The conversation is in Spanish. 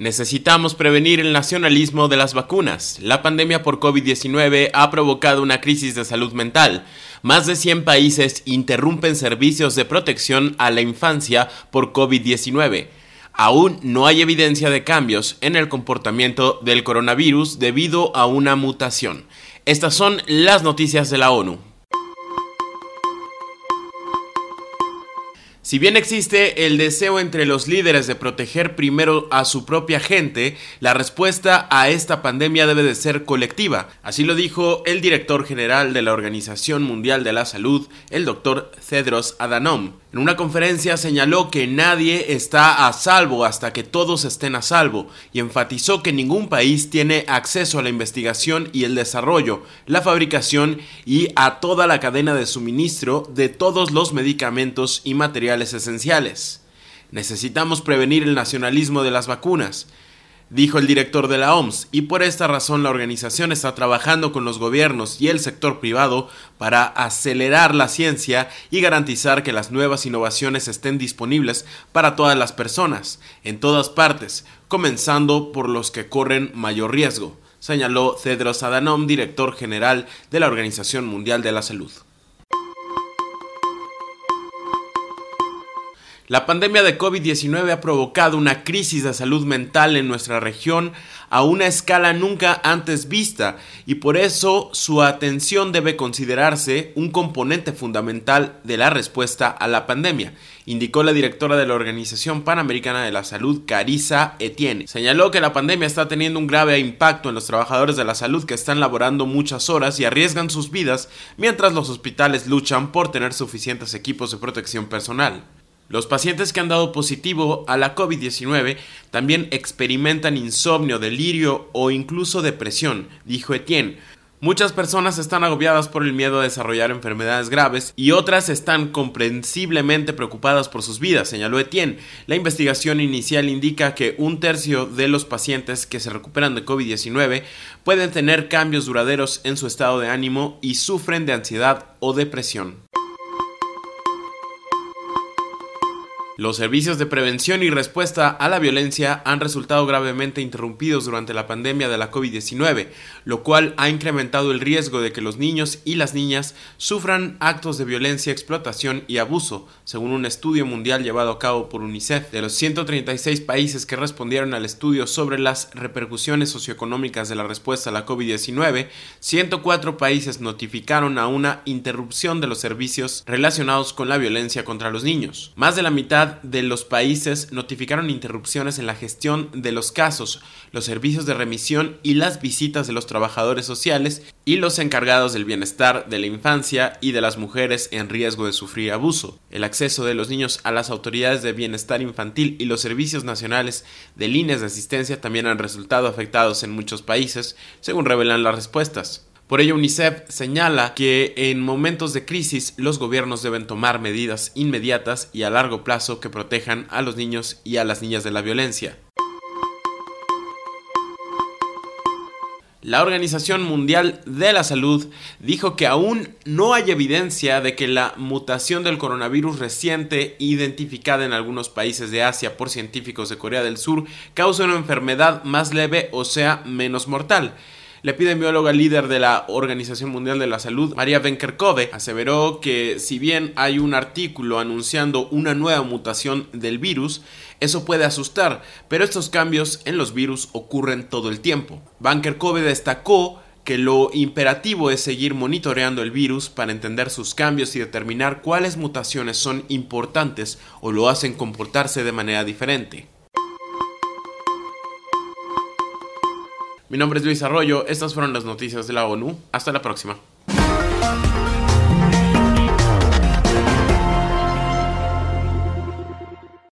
Necesitamos prevenir el nacionalismo de las vacunas. La pandemia por COVID-19 ha provocado una crisis de salud mental. Más de 100 países interrumpen servicios de protección a la infancia por COVID-19. Aún no hay evidencia de cambios en el comportamiento del coronavirus debido a una mutación. Estas son las noticias de la ONU. Si bien existe el deseo entre los líderes de proteger primero a su propia gente, la respuesta a esta pandemia debe de ser colectiva. Así lo dijo el director general de la Organización Mundial de la Salud, el doctor Cedros Adhanom. En una conferencia señaló que nadie está a salvo hasta que todos estén a salvo y enfatizó que ningún país tiene acceso a la investigación y el desarrollo, la fabricación y a toda la cadena de suministro de todos los medicamentos y materiales esenciales. Necesitamos prevenir el nacionalismo de las vacunas dijo el director de la OMS, y por esta razón la organización está trabajando con los gobiernos y el sector privado para acelerar la ciencia y garantizar que las nuevas innovaciones estén disponibles para todas las personas, en todas partes, comenzando por los que corren mayor riesgo, señaló Cedros Adhanom, director general de la Organización Mundial de la Salud. La pandemia de COVID-19 ha provocado una crisis de salud mental en nuestra región a una escala nunca antes vista y por eso su atención debe considerarse un componente fundamental de la respuesta a la pandemia, indicó la directora de la Organización Panamericana de la Salud, Carissa Etienne. Señaló que la pandemia está teniendo un grave impacto en los trabajadores de la salud que están laborando muchas horas y arriesgan sus vidas mientras los hospitales luchan por tener suficientes equipos de protección personal. Los pacientes que han dado positivo a la COVID-19 también experimentan insomnio, delirio o incluso depresión, dijo Etienne. Muchas personas están agobiadas por el miedo a desarrollar enfermedades graves y otras están comprensiblemente preocupadas por sus vidas, señaló Etienne. La investigación inicial indica que un tercio de los pacientes que se recuperan de COVID-19 pueden tener cambios duraderos en su estado de ánimo y sufren de ansiedad o depresión. Los servicios de prevención y respuesta a la violencia han resultado gravemente interrumpidos durante la pandemia de la COVID-19, lo cual ha incrementado el riesgo de que los niños y las niñas sufran actos de violencia, explotación y abuso, según un estudio mundial llevado a cabo por UNICEF. De los 136 países que respondieron al estudio sobre las repercusiones socioeconómicas de la respuesta a la COVID-19, 104 países notificaron a una interrupción de los servicios relacionados con la violencia contra los niños. Más de la de los países notificaron interrupciones en la gestión de los casos, los servicios de remisión y las visitas de los trabajadores sociales y los encargados del bienestar de la infancia y de las mujeres en riesgo de sufrir abuso. El acceso de los niños a las autoridades de bienestar infantil y los servicios nacionales de líneas de asistencia también han resultado afectados en muchos países, según revelan las respuestas. Por ello, UNICEF señala que en momentos de crisis los gobiernos deben tomar medidas inmediatas y a largo plazo que protejan a los niños y a las niñas de la violencia. La Organización Mundial de la Salud dijo que aún no hay evidencia de que la mutación del coronavirus reciente identificada en algunos países de Asia por científicos de Corea del Sur cause una enfermedad más leve o sea menos mortal. La epidemióloga líder de la Organización Mundial de la Salud, María Venkerkove, aseveró que si bien hay un artículo anunciando una nueva mutación del virus, eso puede asustar, pero estos cambios en los virus ocurren todo el tiempo. Venkerkove destacó que lo imperativo es seguir monitoreando el virus para entender sus cambios y determinar cuáles mutaciones son importantes o lo hacen comportarse de manera diferente. Mi nombre es Luis Arroyo, estas fueron las noticias de la ONU. Hasta la próxima.